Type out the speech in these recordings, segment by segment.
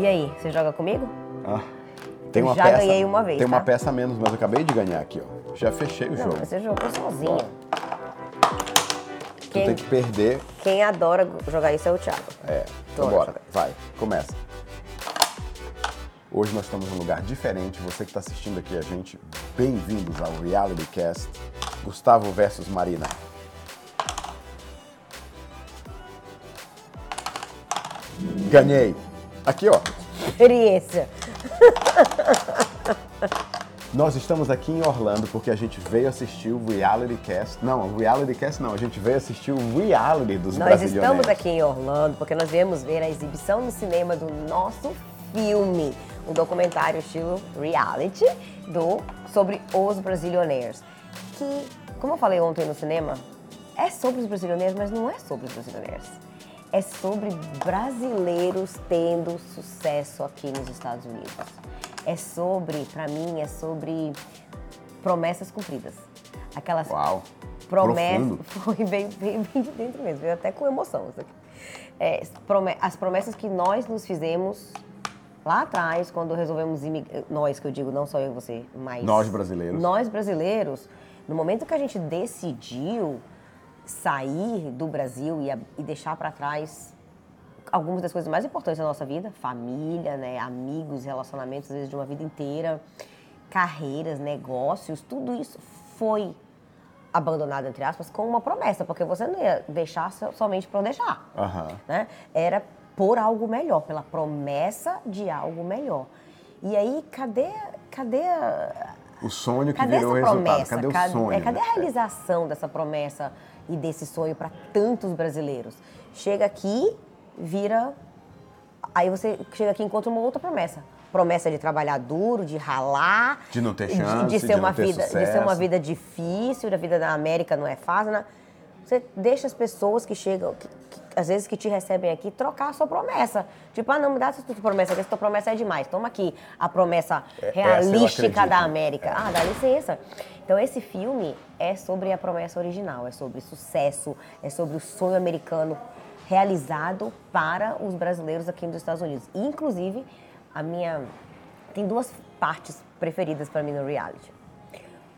E aí, você joga comigo? Ah, tem uma já peça, ganhei uma vez, Tem uma tá? peça a menos, mas eu acabei de ganhar aqui, ó. Já fechei o Não, jogo. você jogou sozinho. Tu Quem, tem que perder. quem adora jogar isso é o Thiago. É, então bora. Vai, começa. Hoje nós estamos num lugar diferente. Você que está assistindo aqui a gente, bem-vindos ao Reality Cast. Gustavo versus Marina. Ganhei. Aqui, ó. Experiência. Nós estamos aqui em Orlando porque a gente veio assistir o Reality Cast. Não, o Reality Cast não, a gente veio assistir o Reality dos Nós brasileiros. estamos aqui em Orlando porque nós viemos ver a exibição no cinema do nosso filme, um documentário estilo reality do sobre os brasilioneiros. Que, como eu falei ontem no cinema, é sobre os brasileiros, mas não é sobre os brasileiros. É sobre brasileiros tendo sucesso aqui nos Estados Unidos. É sobre, pra mim, é sobre promessas cumpridas. Aquelas Uau. promessas. Profundo. Foi bem, bem, bem de dentro mesmo, veio até com emoção isso aqui. É, as promessas que nós nos fizemos lá atrás, quando resolvemos imigrar. Nós, que eu digo, não só eu e você, mas. Nós brasileiros. Nós brasileiros, no momento que a gente decidiu sair do Brasil e, a- e deixar para trás algumas das coisas mais importantes da nossa vida, família, né, amigos, relacionamentos, às vezes de uma vida inteira, carreiras, negócios, tudo isso foi abandonado, entre aspas, com uma promessa, porque você não ia deixar so- somente para deixar. Aham. Né? Era por algo melhor, pela promessa de algo melhor. E aí, cadê, cadê a, O sonho que Cadê virou essa resultado. promessa? Cadê o Cadê- sonho? é, cadê né? a realização dessa promessa e desse sonho para tantos brasileiros? Chega aqui, vira. Aí você chega aqui e encontra uma outra promessa. Promessa de trabalhar duro, de ralar, De não ter de- chance, de, ser de uma vida, de ser uma vida difícil, a vida da América não é fácil. Né? Você deixa as pessoas que chegam, que- às vezes que te recebem aqui, trocar a sua promessa. Tipo, ah, não, me dá essa tua promessa, que essa tua promessa é demais. Toma aqui a promessa É- realística da. América. Ah, dá licença. Então, esse filme é sobre a promessa original, é sobre sucesso, é sobre o sonho americano realizado para os brasileiros aqui nos Estados Unidos. E, inclusive, a minha. Tem duas partes preferidas para mim no reality.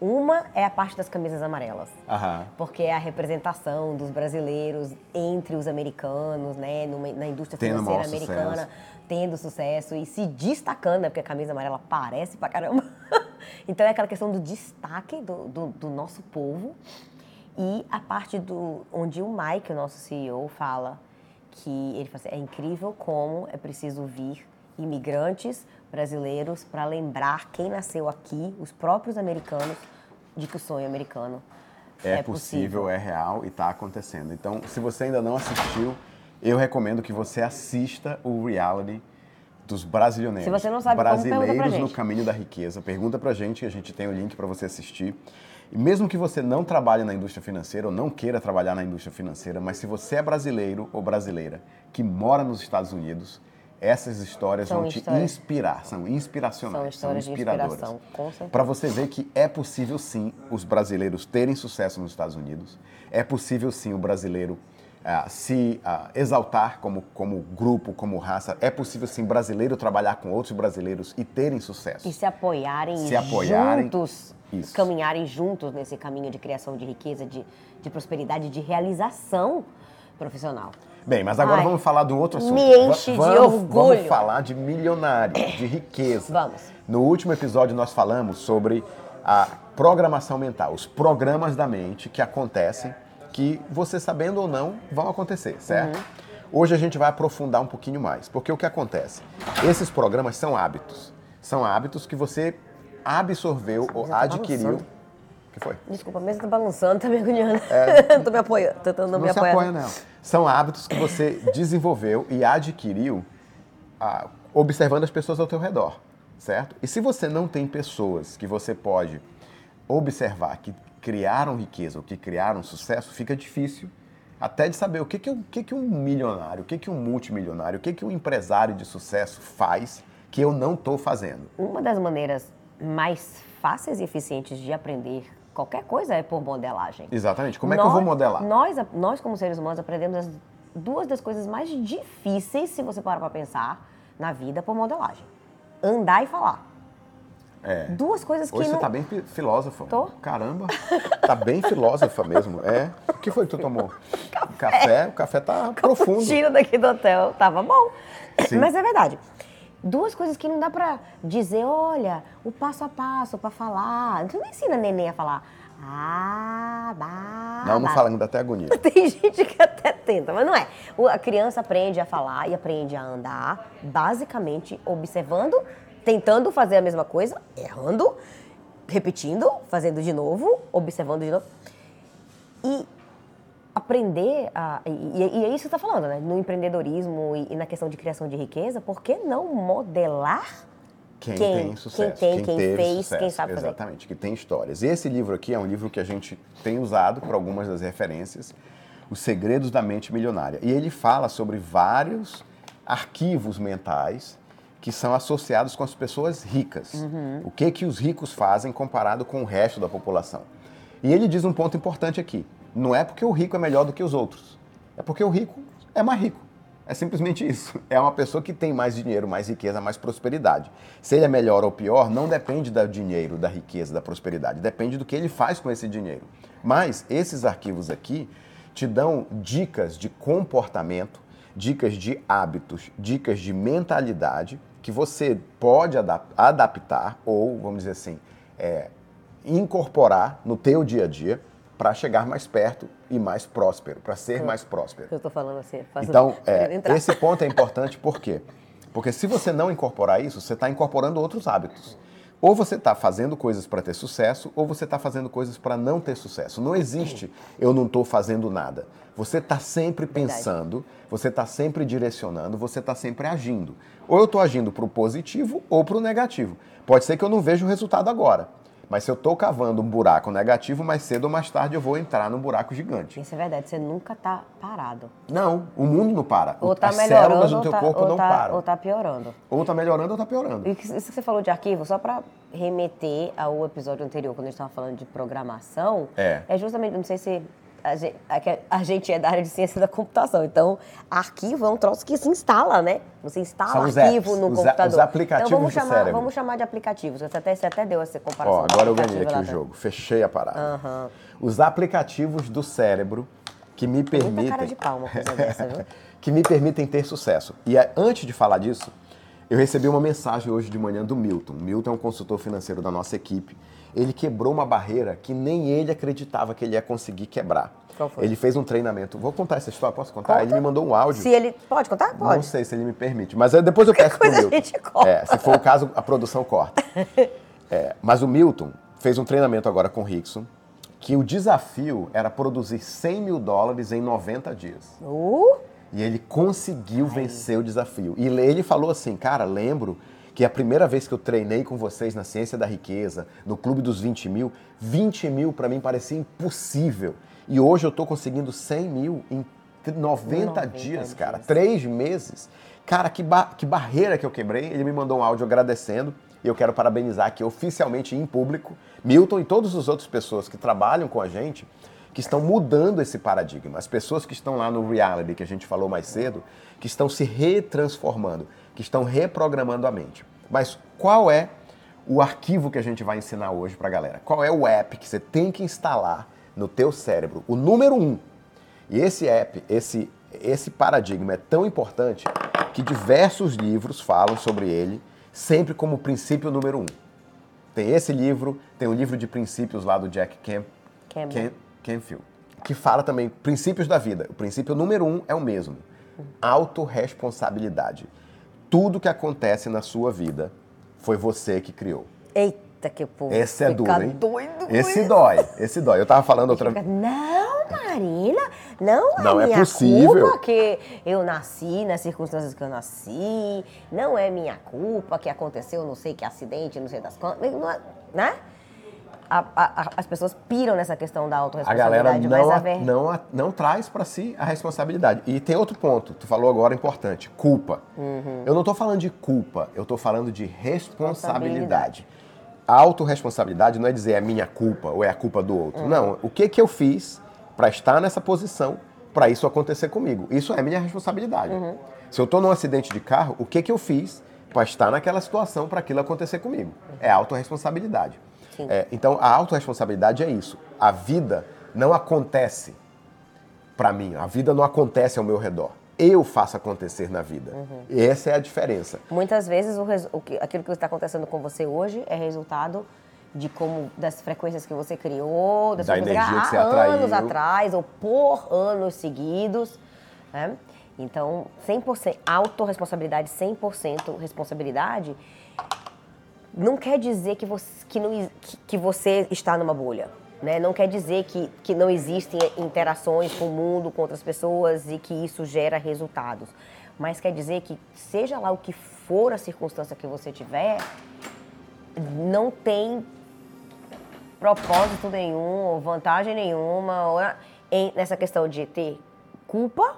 Uma é a parte das camisas amarelas. Aham. Porque é a representação dos brasileiros entre os americanos, né, numa- na indústria Tendo financeira maior americana, sucesso. tendo sucesso e se destacando, né, porque a camisa amarela parece pra caramba. então é aquela questão do destaque do, do, do nosso povo. E a parte do onde o Mike, o nosso CEO, fala que ele fala assim, é incrível como é preciso vir imigrantes brasileiros para lembrar quem nasceu aqui, os próprios americanos, de que o sonho americano É, possível, é real e está acontecendo. Então, se você ainda não assistiu, eu recomendo que você assista o reality dos brasileiros. Se você não sabe como, Brasileiros no gente. caminho da riqueza. Pergunta pra gente, a gente tem o link para você assistir. E mesmo que você não trabalhe na indústria financeira ou não queira trabalhar na indústria financeira, mas se você é brasileiro ou brasileira que mora nos Estados Unidos, essas histórias São vão te histórias- inspirar, são inspiracionais, São histórias de inspiradoras. Para você ver que é possível sim os brasileiros terem sucesso nos Estados Unidos, é possível sim o brasileiro ah, se ah, exaltar como, como grupo, como raça, é possível sim brasileiro trabalhar com outros brasileiros e terem sucesso. E se apoiarem, Se apoiarem, juntos, isso. caminharem juntos nesse caminho de criação de riqueza, de, de prosperidade, de realização profissional. Bem, mas agora Ai, vamos falar do outro assunto. me enche de vamos, orgulho. Vamos falar de milionário, de riqueza. Vamos. No último episódio nós falamos sobre a programação mental, os programas da mente que acontecem, que você sabendo ou não vão acontecer, certo? Uhum. Hoje a gente vai aprofundar um pouquinho mais, porque o que acontece? Esses programas são hábitos. São hábitos que você absorveu ou tá adquiriu. O que foi? Desculpa, a mesa tá balançando, tá me agoniando. tô me apoiando, tentando não, Não me se apoiar. apoia, não. São hábitos que você desenvolveu e adquiriu ah, observando as pessoas ao teu redor, certo? E se você não tem pessoas que você pode observar que criaram riqueza ou que criaram sucesso, fica difícil até de saber o que, que, o que, que um milionário, o que, que um multimilionário, o que, que um empresário de sucesso faz que eu não estou fazendo. Uma das maneiras mais fáceis e eficientes de aprender qualquer coisa é por modelagem. Exatamente. Como é que eu vou modelar? Nós, nós, como seres humanos, aprendemos as duas das coisas mais difíceis, se você parar para pensar, na vida por modelagem. Andar e falar. É. Duas coisas que Hoje não... você tá bem fi- filósofa. Tô. Caramba, tá bem filósofa mesmo. É. O que foi que tu tomou? Café. O café tá profundo. Tiro daqui do hotel, tava bom. Sim. Mas é verdade. Duas coisas que não dá pra dizer, olha, o passo a passo pra falar. Tu não ensina neném a falar. Ah, bah, Não, não bah." fala, ainda até agonia. Tem gente que até tenta, mas não é. A criança aprende a falar e aprende a andar, basicamente observando, tentando fazer a mesma coisa, errando, repetindo, fazendo de novo, observando de novo. E aprender a. E, e- é isso que você está falando, né? No empreendedorismo e, e na questão de criação de riqueza, por que não modelar Quem, Quem- tem sucesso. quem tem, quem teve fez, sucesso. quem sabe fazer. Exatamente, que tem histórias. Esse livro aqui é um livro que a gente tem usado para algumas das referências, Os Segredos da Mente Milionária. E ele fala sobre vários arquivos mentais que são associados com as pessoas ricas. Uhum. O que que os ricos fazem comparado com o resto da população. E ele diz um ponto importante aqui. Não é porque o rico é melhor do que os outros. É porque o rico é mais rico. É simplesmente isso. É uma pessoa que tem mais dinheiro, mais riqueza, mais prosperidade. Se ele é melhor ou pior, não depende do dinheiro, da riqueza, da prosperidade. Depende do que ele faz com esse dinheiro. Mas esses arquivos aqui te dão dicas de comportamento, dicas de hábitos, dicas de mentalidade que você pode adap- adaptar ou, vamos dizer assim, é, incorporar no teu dia a dia para chegar mais perto e mais próspero, para ser mais próspero. Eu tô falando assim, Então, é, esse ponto é importante por quê? Porque se você não incorporar isso, você está incorporando outros hábitos. Ou você está fazendo coisas para ter sucesso, ou você está fazendo coisas para não ter sucesso. Não existe eu não estou fazendo nada. Você está sempre Verdade. pensando, você está sempre direcionando, você está sempre agindo. Ou eu estou agindo para o positivo ou para o negativo. Pode ser que eu não veja o resultado agora. Mas se eu estou cavando um buraco negativo, mais cedo ou mais tarde eu vou entrar num buraco gigante. Isso é verdade, você nunca tá parado. Não, o mundo não para. Ou tá As melhorando, células do teu tá, corpo não tá- param. ou tá piorando. Ou tá melhorando ou tá piorando. E isso que você falou de arquivo, só para remeter ao episódio anterior, quando a gente estava falando de programação, É. justamente, não sei se a gente, a gente é da área de ciência da computação, então arquivo é um troço que se instala, né? Você instala os arquivo apps, no os a- computador. os aplicativos então vamos do chamar, cérebro. vamos chamar de aplicativos. Você até, você até deu essa comparação. Ó, agora eu ganhei aqui o jogo. Fechei a parada. Aham. Os aplicativos do cérebro que me Muita permitem. cara de pau uma coisa dessa, viu? que me permitem ter sucesso. E é, antes de falar disso, eu recebi uma mensagem hoje de manhã do Milton. Milton é um consultor financeiro da nossa equipe. Ele quebrou uma barreira que nem ele acreditava que ele ia conseguir quebrar. Qual foi? Ele fez um treinamento. Vou contar essa história? Posso contar? Conta. Ele me mandou um áudio. Se ele. Pode contar? Pode. Não sei se ele me permite, mas depois eu peço pro coisa a Milton. gente corta. É, se for o caso, a produção corta. É, mas o Milton fez um treinamento agora com o Rickson, que o desafio era produzir 100 mil dólares em 90 dias. Uh, E ele conseguiu vencer o desafio. E ele falou assim, cara, lembro que a primeira vez que eu treinei com vocês na Ciência da Riqueza, no Clube dos 20 mil, 20 mil para mim parecia impossível. E hoje eu estou conseguindo 100 mil em 90, 90 dias, cara. dias. Três meses. Cara, que, ba- que barreira que eu quebrei. Ele me mandou um áudio agradecendo. E eu quero parabenizar aqui oficialmente em público Milton e todas as outras pessoas que trabalham com a gente que estão mudando esse paradigma. As pessoas que estão lá no reality, que a gente falou mais cedo, que estão se retransformando, que estão reprogramando a mente. Mas qual é o arquivo que a gente vai ensinar hoje para a galera? Qual é o app que você tem que instalar no teu cérebro? O número um. E esse app, esse, esse paradigma é tão importante que diversos livros falam sobre ele, sempre como princípio número um. Tem esse livro, tem o livro de princípios lá do Jack Camp, Campbell. Cam- Canfield, que fala também princípios da vida. O princípio número um é o mesmo: autorresponsabilidade. Tudo que acontece na sua vida foi você que criou. eita, que povo. Esse é duro, hein? doido Esse isso. dói, esse dói. Eu tava falando outra Fica, Não, Marina, não é Não é minha possível. culpa que eu nasci nas circunstâncias que eu nasci, não é minha culpa que aconteceu não sei que acidente, não sei das quantas, não é- né? A- a- a- as pessoas piram nessa questão da A autorresponsabilidade, galera não, a a- não, a- não traz para si a responsabilidade. E tem outro ponto, tu falou agora importante, culpa. Uhum. Eu não estou falando de culpa, eu estou falando de responsabilidade. A autorresponsabilidade não é dizer é minha culpa ou é a culpa do Uhum. outro. Não, o que, que eu fiz para estar nessa posição, para isso acontecer comigo? Isso é minha responsabilidade. Uhum. Se eu estou num acidente de carro, o que, que eu fiz para estar naquela situação para aquilo acontecer comigo? É autorresponsabilidade. É, então, a autorresponsabilidade é isso. A vida não acontece para mim, a vida não acontece ao meu redor. Eu faço acontecer na vida. Uhum. Essa é a diferença. Muitas vezes, o, o que, aquilo que está acontecendo com você hoje é resultado de como das frequências que você criou, das da energia que você há atraiu. anos atrás ou por anos seguidos. Né? Então, 100% autorresponsabilidade, 100% responsabilidade, não quer dizer que você, que, não, que, você está numa bolha. Né? Não quer dizer que, que não existem interações com o mundo, com outras pessoas e que isso gera resultados. Mas quer dizer que, seja lá o que for a circunstância que você tiver, não tem propósito nenhum, vantagem nenhuma em, nessa questão de ter culpa,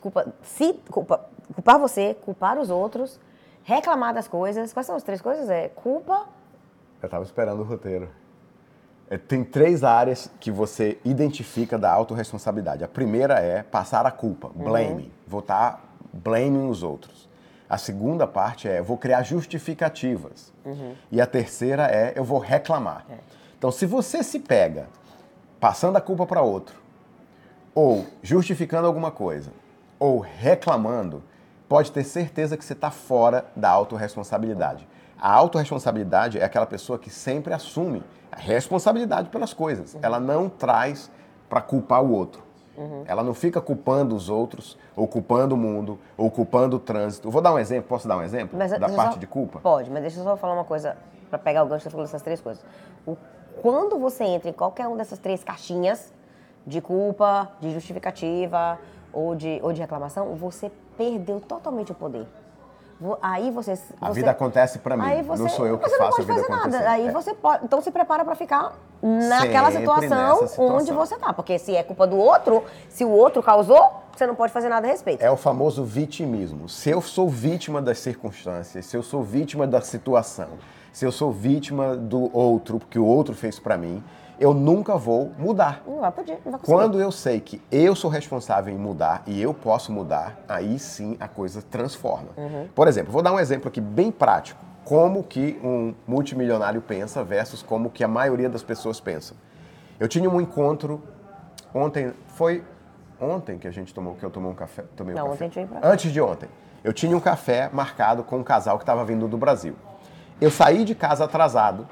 culpa, se, culpa, culpar você, culpar os outros, reclamar das coisas. Quais são as três coisas? É culpa. Eu estava esperando o roteiro. É, tem três áreas que você identifica da autorresponsabilidade. A primeira é passar a culpa, blame. Uhum. Vou estar tá blaming os outros. A segunda parte é vou criar justificativas. Uhum. E a terceira é eu vou reclamar. É. Então, se você se pega passando a culpa para outro, ou justificando alguma coisa, ou reclamando, pode ter certeza que você está fora da autorresponsabilidade. A autorresponsabilidade é aquela pessoa que sempre assume a responsabilidade pelas coisas. Uhum. Ela não traz para culpar o outro. Uhum. Ela não fica culpando os outros, ou culpando o mundo, ou culpando o trânsito. Vou dar um exemplo, posso dar um exemplo mas, da parte só, de culpa? Pode, mas deixa eu só falar uma coisa para pegar o gancho dessas três coisas. O, quando você entra em qualquer uma dessas três caixinhas de culpa, de justificativa ou de, ou de reclamação, você perdeu totalmente o poder. Aí você, A vida acontece para mim, você, não sou eu que faço a vida acontecer. Nada. Aí é. você pode, então se prepara para ficar naquela situação, situação, onde você tá, porque se é culpa do outro, se o outro causou, você não pode fazer nada a respeito. É o famoso vitimismo. Se eu sou vítima das circunstâncias, se eu sou vítima da situação, se eu sou vítima do outro, porque o outro fez para mim, eu nunca vou mudar. Não vai poder, não vai conseguir. Quando eu sei que eu sou responsável em mudar e eu posso mudar, aí sim a coisa transforma. Uhum. Por exemplo, vou dar um exemplo aqui bem prático. Como que um multimilionário pensa versus como que a maioria das pessoas pensam. Eu tinha um encontro ontem, foi ontem que a gente tomou, que eu tomei um café, tomei um não, café. Ontem pra... Antes de ontem. Eu tinha um café marcado com um casal que estava vindo do Brasil. Eu saí de casa atrasado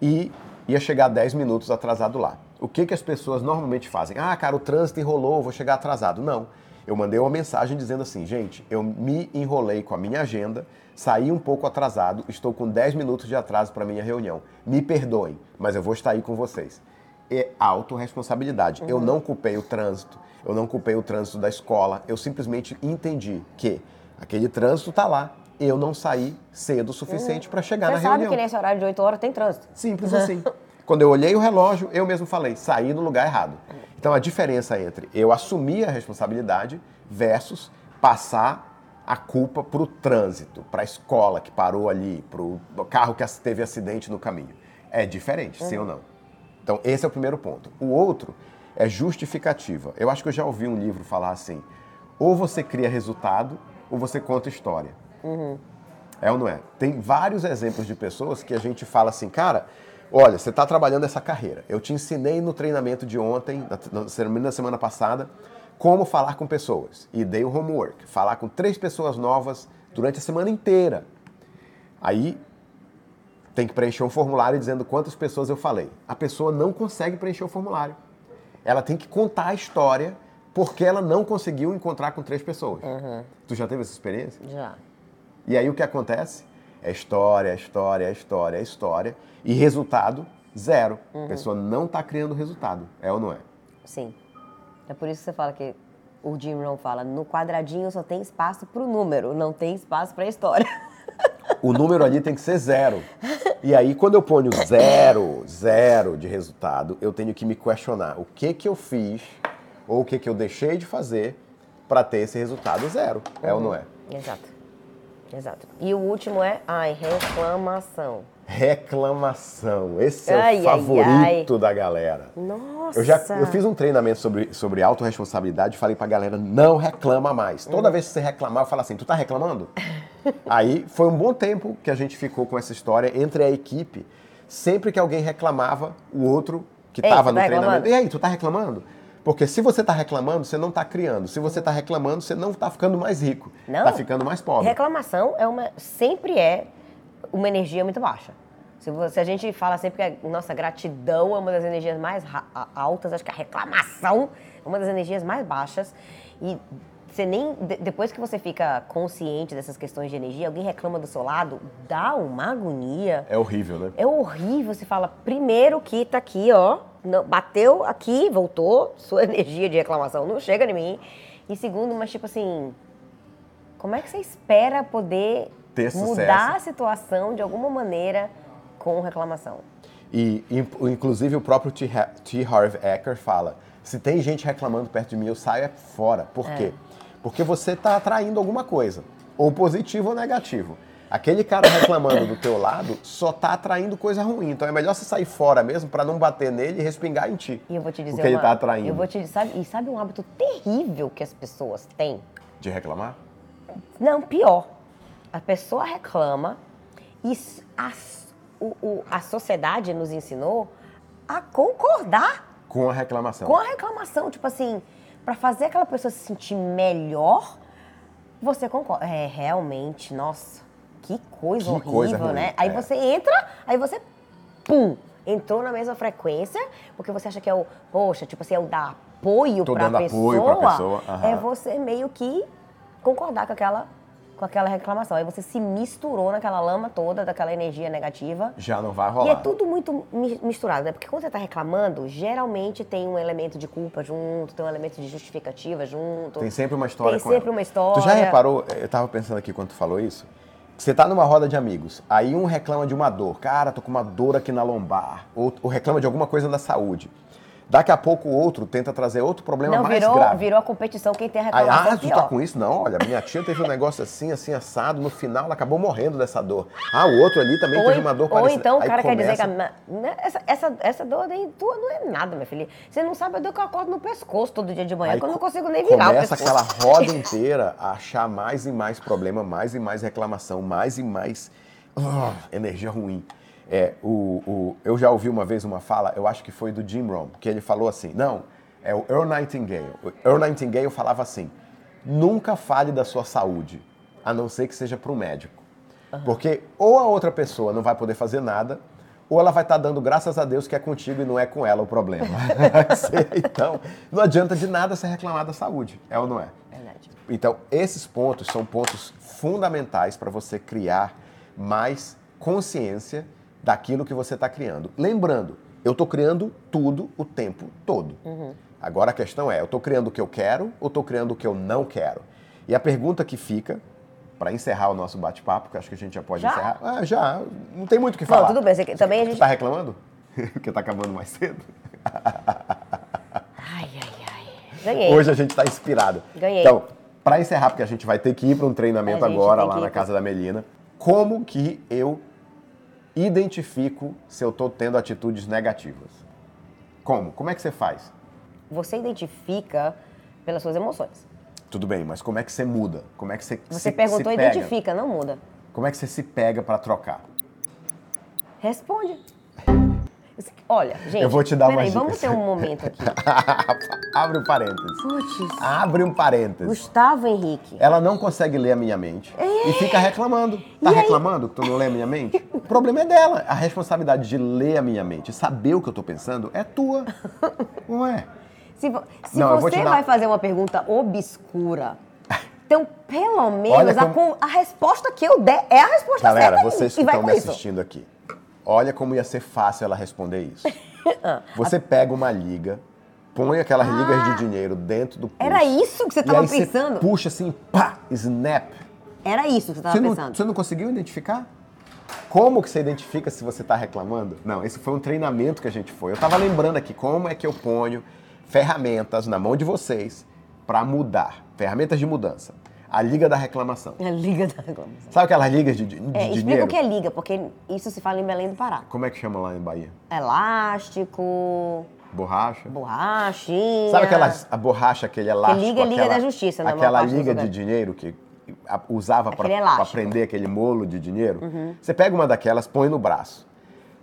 e ia chegar 10 minutos atrasado lá. O que, que as pessoas normalmente fazem? Ah, cara, o trânsito enrolou, vou chegar atrasado. Não. Eu mandei uma mensagem dizendo assim, gente, eu me enrolei com a minha agenda, saí um pouco atrasado, estou com 10 minutos de atraso para minha reunião. Me perdoem, mas eu vou estar aí com vocês. É autorresponsabilidade. Uhum. Eu não culpei o trânsito, eu não culpei o trânsito da escola, eu simplesmente entendi que aquele trânsito está lá, eu não saí cedo o suficiente uhum. para chegar Você na reunião. Você sabe que nesse horário de 8 horas tem trânsito. Simples assim. Quando eu olhei o relógio, eu mesmo falei, saí no lugar errado. Então a diferença entre eu assumir a responsabilidade versus passar a culpa para o trânsito, para a escola que parou ali, para o carro que teve acidente no caminho. É diferente, uhum. sim ou não? Então esse é o primeiro ponto. O outro é justificativa. Eu acho que eu já ouvi um livro falar assim: ou você cria resultado ou você conta história. Uhum. É ou não é? Tem vários exemplos de pessoas que a gente fala assim, cara, olha, você está trabalhando essa carreira. Eu te ensinei no treinamento de ontem, na semana passada, como falar com pessoas. E dei o homework, falar com três pessoas novas durante a semana inteira. Aí tem que preencher um formulário dizendo quantas pessoas eu falei. A pessoa não consegue preencher o formulário. Ela tem que contar a história porque ela não conseguiu encontrar com três pessoas. Uhum. Tu já teve essa experiência? Já. E aí o que acontece? É história, é história, é história, é história. E resultado, zero. Uhum. A pessoa não está criando resultado. É ou não é? Sim. É por isso que você fala que o Jim Rohn fala, no quadradinho só tem espaço para o número, não tem espaço para a história. O número ali tem que ser zero. E aí, quando eu ponho zero, zero de resultado, eu tenho que me questionar o que que eu fiz ou o que que eu deixei de fazer para ter esse resultado zero. É ou não é? Exato. Exato. E o último é, ai, reclamação. Reclamação. Esse é Ai, o ai, favorito da galera. Nossa! Eu já eu fiz um treinamento sobre, sobre autorresponsabilidade e falei pra galera, não reclama mais. Toda Hum. vez que você reclamar, eu falo assim, tu tá reclamando? Aí foi um bom tempo que a gente ficou com essa história entre a equipe. Sempre que alguém reclamava, o outro que Ei, tava tu no tá treinamento. E aí, tu tá reclamando? Porque se você tá reclamando, você não tá criando. Se você tá reclamando, você não tá ficando mais rico. Não. Tá ficando mais pobre. Reclamação é uma, sempre é uma energia muito baixa. Se, você, a gente fala sempre que a nossa gratidão é uma das energias mais altas, acho que a reclamação é uma das energias mais baixas. E você nem de- depois que você fica consciente dessas questões de energia, alguém reclama do seu lado, dá uma agonia. É horrível, né? É horrível. Você fala, primeiro que tá aqui, ó. Não, bateu aqui, voltou. Sua energia de reclamação não chega em mim. E segundo, mas tipo assim. Como é que você espera poder mudar a situação de alguma maneira com reclamação? E, in- inclusive, o próprio T. Ha- T. Harv Eker fala: se tem gente reclamando perto de mim, eu saio é fora. Por quê? Porque você está atraindo alguma coisa, ou positivo ou negativo. Aquele cara reclamando do teu lado só tá atraindo coisa ruim. Então é melhor você sair fora mesmo para não bater nele e respingar em ti. E eu vou te dizer o que ele uma- tá atraindo. Eu vou te sabe, e sabe um hábito terrível que as pessoas têm? De reclamar? Não, pior. A pessoa reclama e a, o- o- a sociedade nos ensinou a concordar Com a reclamação. com a reclamação. Tipo assim, pra fazer aquela pessoa se sentir melhor, você concorda. É, realmente, nossa, que coisa Que horrível, coisa ruim, né? Aí é. você entra, aí você, pum, entrou na mesma frequência, porque você acha que é o, poxa, tipo assim, é o dar apoio pra dando pessoa. apoio pra pessoa, aham. É você meio que concordar com aquela, com aquela reclamação. Aí você se misturou naquela lama toda daquela energia negativa. Já não vai E rolar. é tudo muito mi- misturado, né? Porque quando você tá reclamando, geralmente tem um elemento de culpa junto, tem um elemento de justificativa junto. Tem sempre uma história Tem sempre ela. uma história. Tu já reparou, eu tava pensando aqui quando tu falou isso, você tá numa roda de amigos, aí um reclama de uma dor, cara, tô com uma dor aqui na lombar, ou, ou reclama de alguma coisa da saúde. Daqui a pouco o outro tenta trazer outro problema Não, mais virou, grave. virou a competição, quem tem a Aí, reclamação ah, tu pior. tá com isso? Não, olha, minha tia teve um negócio assim, assim, assado, no final ela acabou morrendo dessa dor. Ah, o outro ali também ou, teve uma dor ou parecida. então o Aí cara quer dizer que a, começa- né, essa, essa, essa dor aí tua não é nada, minha filha. Você não sabe a dor que eu acordo no pescoço todo dia de manhã, Aí que eu não co- consigo nem virar Começa aquela roda inteira a achar mais e mais problema, mais e mais reclamação, mais e mais ah, energia ruim. É, o, o- eu já ouvi uma vez uma fala, eu acho que foi do Jim Rohn, que ele falou assim, não, é o Earl Nightingale. O Earl Nightingale falava assim, nunca fale da sua saúde, a não ser que seja para o médico. Porque ou a outra pessoa não vai poder fazer nada, ou ela vai estar dando graças a Deus que é contigo e não é com ela o problema. então, não adianta de nada você reclamar da saúde, é ou não é? Verdade. Então, esses pontos são pontos fundamentais para você criar mais consciência daquilo que você está criando. Lembrando, eu estou criando tudo o tempo todo. Agora a questão é, eu estou criando o que eu quero ou estou criando o que eu não quero? E a pergunta que fica, para encerrar o nosso bate-papo, que acho que a gente já pode Já? encerrar. Ah, já, não tem muito o que Não, falar. tudo bem, você- também a Você gente- tá reclamando? Porque está acabando mais cedo? Ai, ai, ai. Ganhei. Hoje a gente está inspirado. Ganhei. Então, para encerrar, porque a gente vai ter que ir para um treinamento A agora lá na casa da Melina. Como que eu identifico se eu estou tendo atitudes negativas? Como? Como é que você faz? Você identifica pelas suas emoções. Tudo bem, mas como é que você muda? Como é que você Você se, perguntou, se pega? identifica, não muda. Como é que você se pega para trocar? Responde. Olha, gente. Eu vou te dar uma peraí, dica. vamos ter um momento aqui. Abre um parênteses. Putz, Abre um parênteses. Gustavo Henrique. Ela não consegue ler a minha mente e fica reclamando. Tá É. E aí? reclamando que tu não lê a minha mente? O problema é dela. A responsabilidade de ler a minha mente, saber o que eu tô pensando, é tua. Não é? Se, vo- se Não, você dar- vai fazer uma pergunta obscura, então pelo menos a, como- con- a resposta que eu der é a resposta Galera, certa. e- vocês que estão me isso. assistindo aqui, olha como ia ser fácil ela responder isso. Ah, Você pega uma liga, põe aquelas ligas de dinheiro dentro do pulso. Era isso que você estava aí você pensando? puxa assim, pá, snap. Era isso que você estava Você não, pensando. você não conseguiu identificar? Como que você identifica se você está reclamando? Não, esse foi um treinamento que a gente foi. Eu estava lembrando aqui como é que eu ponho ferramentas na mão de vocês para mudar, ferramentas de mudança. A Liga da Reclamação. A Liga da Reclamação. Sabe aquelas ligas de, de, de É, explica o que é liga, porque isso se fala em Belém do Pará. Como é que chama lá em Bahia? Elástico, Borracha? borrachinha. Sabe aquela a borracha, aquele elástico? liga é liga aquela- da justiça, maior Aquela liga de dinheiro que usava para. Uhum. prender aquele molo de dinheiro. Você pega uma daquelas, põe no braço.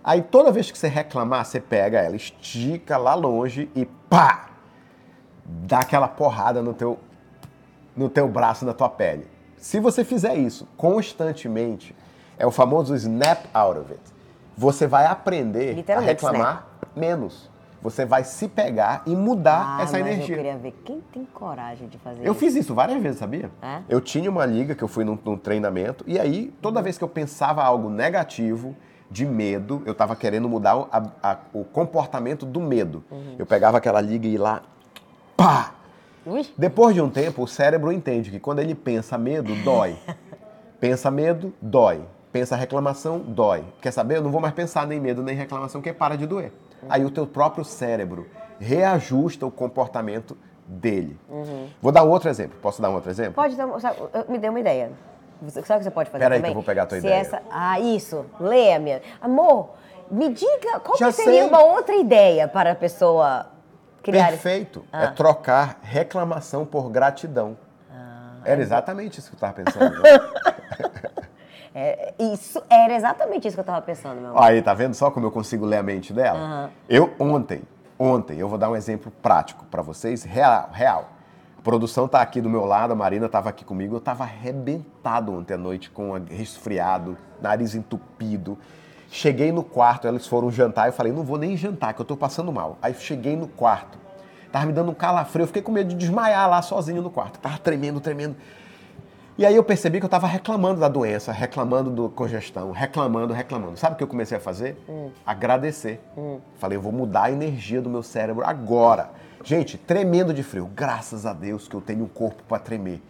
Aí toda vez que você reclamar, você pega ela, estica lá longe e pá! Dá aquela porrada no teu, no teu braço, na tua pele. Se você fizer isso constantemente, é o famoso snap out of it. Você vai aprender a reclamar menos. Você vai se pegar e mudar Ah, essa mas energia. eu queria ver quem tem coragem de fazer Eu isso. fiz isso várias vezes, sabia? É? Eu tinha uma liga que eu fui num, num treinamento e aí, toda vez que eu pensava algo negativo, de medo, eu tava querendo mudar o, a- a- o comportamento do medo. Uhum. Eu pegava aquela liga e ia lá, pá! Ui, Depois de um tempo, o cérebro entende que quando ele pensa medo, dói. pensa medo, dói. Pensa reclamação, dói. Quer saber? Eu não vou mais pensar nem medo nem reclamação, porque para de doer. Aí o teu próprio cérebro reajusta o comportamento dele. Vou dar um outro exemplo. Posso dar um outro exemplo? pode dar, sabe, me deu uma ideia. Você- Sabe o que você pode fazer Pera aí também? que eu vou pegar a tua Se ideia. Essa, ah, isso. Leia, minha. Amor, me diga qual Já que seria sei. uma outra ideia para a pessoa criar... Perfeito. Ah. É trocar reclamação por gratidão. Ah, Era exatamente isso que eu estava pensando. né? É, isso era exatamente isso que eu estava pensando, meu amor. Aí, tá vendo só como eu consigo ler a mente dela? Aham. Eu, ontem, ontem, eu vou dar um exemplo prático pra vocês, real, real. A produção tá aqui do meu lado, a Marina tava aqui comigo, eu tava arrebentado ontem à noite, com um resfriado, nariz entupido. Cheguei no quarto, eles foram jantar, eu falei, não vou nem jantar, que eu tô passando mal. Aí cheguei no quarto, tava me dando um calafrio, eu fiquei com medo de desmaiar lá sozinho no quarto, tava tremendo, tremendo. E aí eu percebi que eu estava reclamando da doença, reclamando do congestão, reclamando, reclamando. Sabe o que eu comecei a fazer? Agradecer. Falei, eu vou mudar a energia do meu cérebro agora. Gente, tremendo de frio. Graças a Deus que eu tenho um corpo para tremer.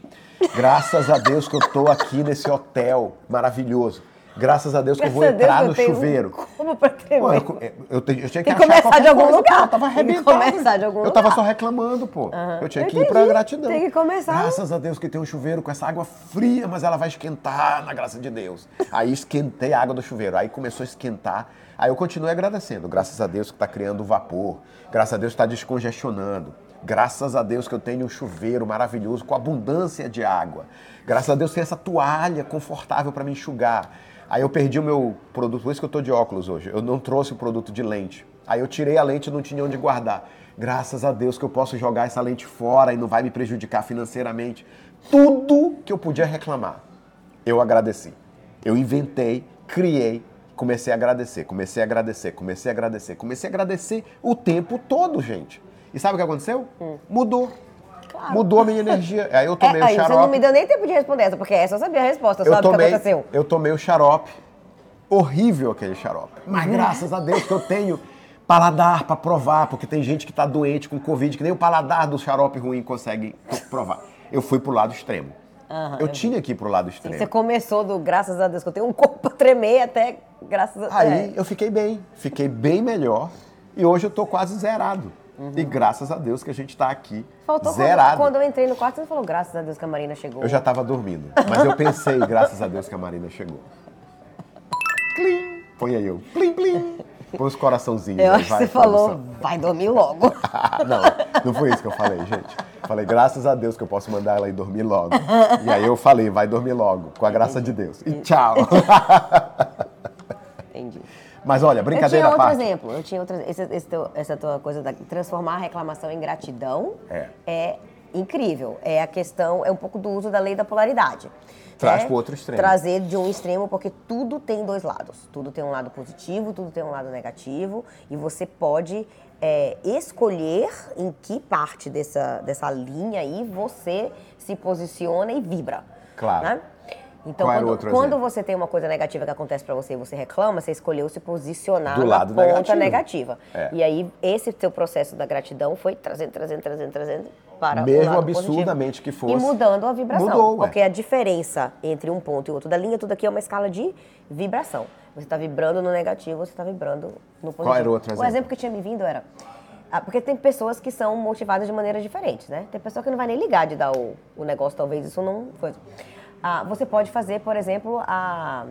Graças a Deus que eu tô aqui nesse hotel maravilhoso. Graças a Deus que eu vou Deus entrar eu no chuveiro. Como pra tremer? Pô, eu, eu, eu tinha que que achar começar de algum coisa, lugar. pô, Eu tava arrebentado. começar de algum Eu tava só reclamando, pô. Eu tinha que ir pra entendi. gratidão. Tem que começar. Graças a Deus que tem um chuveiro com essa água fria, mas ela vai esquentar, na graça de Deus. Aí esquentei a água do chuveiro, aí começou a esquentar. Aí eu continuei agradecendo. Graças a Deus que está criando vapor. Graças a Deus que está descongestionando. Graças a Deus que eu tenho um chuveiro maravilhoso com abundância de água. Graças a Deus que tem essa toalha confortável para me enxugar. Aí eu perdi o meu produto, por isso que eu estou de óculos hoje. Eu não trouxe o produto de lente. Aí eu tirei a lente e não tinha onde guardar. Graças a Deus que eu posso jogar essa lente fora e não vai me prejudicar financeiramente. Tudo que eu podia reclamar, eu agradeci. Eu inventei, criei, comecei a agradecer, comecei a agradecer, comecei a agradecer, comecei a agradecer o tempo todo, gente. E sabe o que aconteceu? Mudou. Claro. Mudou a minha energia. Aí eu tomei É, o aí você xarope. não me deu nem tempo de responder essa, porque essa eu sabia a resposta, eu sabe o que tomei, aconteceu? eu tomei o xarope. Horrível aquele xarope. Mas graças a Deus que eu tenho paladar para provar, porque tem gente que tá doente com Covid, que nem o paladar do xarope ruim consegue provar. Eu fui pro lado extremo. Aham, eu eu tinha que ir pro lado extremo. Você começou do graças a Deus que eu tenho um corpo pra tremer até graças a Aí é. eu fiquei bem, fiquei bem melhor e hoje eu tô quase zerado. E graças a Deus que a gente tá aqui Faltou quando, zerado. quando eu entrei no quarto, você falou graças a Deus que a Marina chegou. Eu já tava dormindo, mas eu pensei, graças a Deus que a Marina chegou. Plim! Põe aí eu. Plim, plim! Põe os coraçãozinhos. Eu aí, acho que vai, você falou, produção. vai dormir logo. não, não foi isso que eu falei, gente. Falei, graças a Deus que eu posso mandar ela ir dormir logo. E aí eu falei, vai dormir logo, com a graça de Deus. E tchau. Mas olha, Eu brincadeira tinha à outro exemplo. Eu tinha outro, esse, esse teu- essa tua coisa da transformar a reclamação em gratidão É. incrível. É a questão, é um pouco do uso da lei da polaridade. Traz É pro outro extremo. Trazer de um extremo, porque tudo tem dois lados. Tudo tem um lado positivo, tudo tem um lado negativo. E você pode é, escolher em que parte dessa, dessa linha aí você se posiciona e vibra. Claro. né? Então, Qual o quando, outro quando você tem uma coisa negativa que acontece pra você e você reclama, você escolheu se posicionar Do na lado ponta negativo. negativa. É. E aí, esse teu processo da gratidão foi trazendo, trazendo, trazendo, trazendo para o Mesmo lado absurdamente positivo. que fosse, E mudando a vibração. mudou, ué. porque a diferença entre um ponto e outro da linha, tudo aqui é uma escala de vibração. Você está vibrando no negativo, você está vibrando no positivo. Qual era o outro O exemplo? exemplo que tinha me vindo era, Ah, porque tem pessoas que são motivadas de maneiras diferentes, né? Tem pessoa que não vai nem ligar de dar o, o negócio, talvez isso não foi. Ah, você pode fazer, por exemplo, a,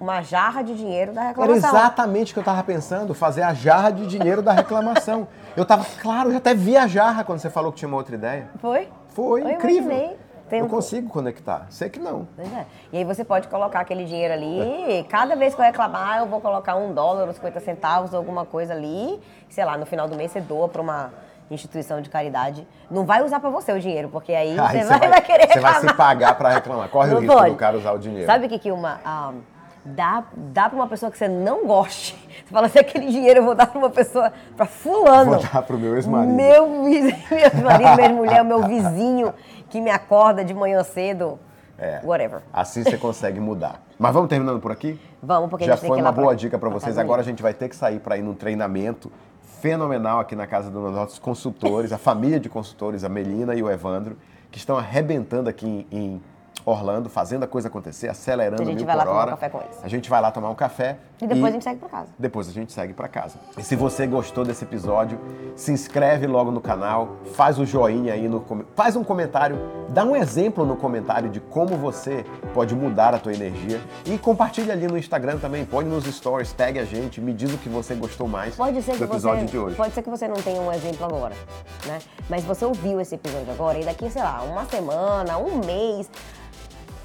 uma jarra de dinheiro da Era reclamação. exatamente o que eu tava pensando, fazer a jarra de dinheiro da reclamação. Eu tava, claro, eu até vi a jarra quando você falou que tinha uma outra ideia. Foi? Foi Eu incrível. imaginei. Tem eu um- consigo conectar. Sei que não. É. E aí você pode colocar aquele dinheiro ali, e cada vez que eu reclamar, eu vou colocar um dólar ou 50 centavos, alguma coisa ali, sei lá, no final do mês você doa para uma instituição de caridade. Não vai usar para você o dinheiro, porque aí Aí você, vai, vai querer você vai se pagar para reclamar. Corre o Não risco pode. do cara usar o dinheiro. Sabe o que, que uma. ah, dá dá para uma pessoa que você não goste. Você fala assim: aquele dinheiro eu vou dar para uma pessoa, para Fulano. Vou dar pro meu ex-marido. Meu ex-marido, minha mulher, meu vizinho que me acorda de manhã cedo. É. Whatever. Assim você consegue mudar. Mas vamos terminando por aqui? Vamos, porque a Já foi uma lá pra- boa dica para vocês. Agora a gente vai ter que sair para ir num treinamento fenomenal aqui na casa dos nossos consultores, a família de consultores, a Melina e o Evandro, que estão arrebentando aqui em, em Orlando, fazendo a coisa acontecer, acelerando A gente mil vai lá por tomar um hora. café com eles. A gente vai lá tomar um café. E depois a gente segue pra casa. Depois a gente segue para casa. E se você gostou desse episódio, se inscreve logo no canal, faz o joinha aí no faz um comentário, dá um exemplo no comentário de como você pode mudar a tua energia e compartilha ali no Instagram também, põe nos stories, tag a gente, me diz o que você gostou mais Pode ser do episódio você, de hoje. pode ser que você não tenha um exemplo agora, né? Mas você ouviu esse episódio agora e daqui, sei lá, uma semana, um mês,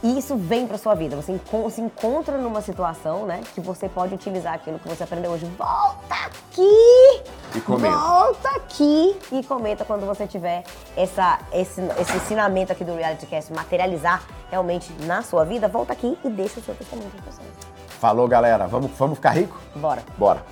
isso vem pra sua vida. Você enco- se encontra numa situação, né, que você pode utilizar aquilo que você aprendeu hoje. Volta aqui! E comenta. Volta aqui e comenta quando você tiver essa, esse, esse ensinamento aqui do Reality Cast materializar realmente na sua vida. Volta aqui e deixa o seu testemunho pra você. Falou, galera. Vamos, vamos ficar rico? Bora. Bora.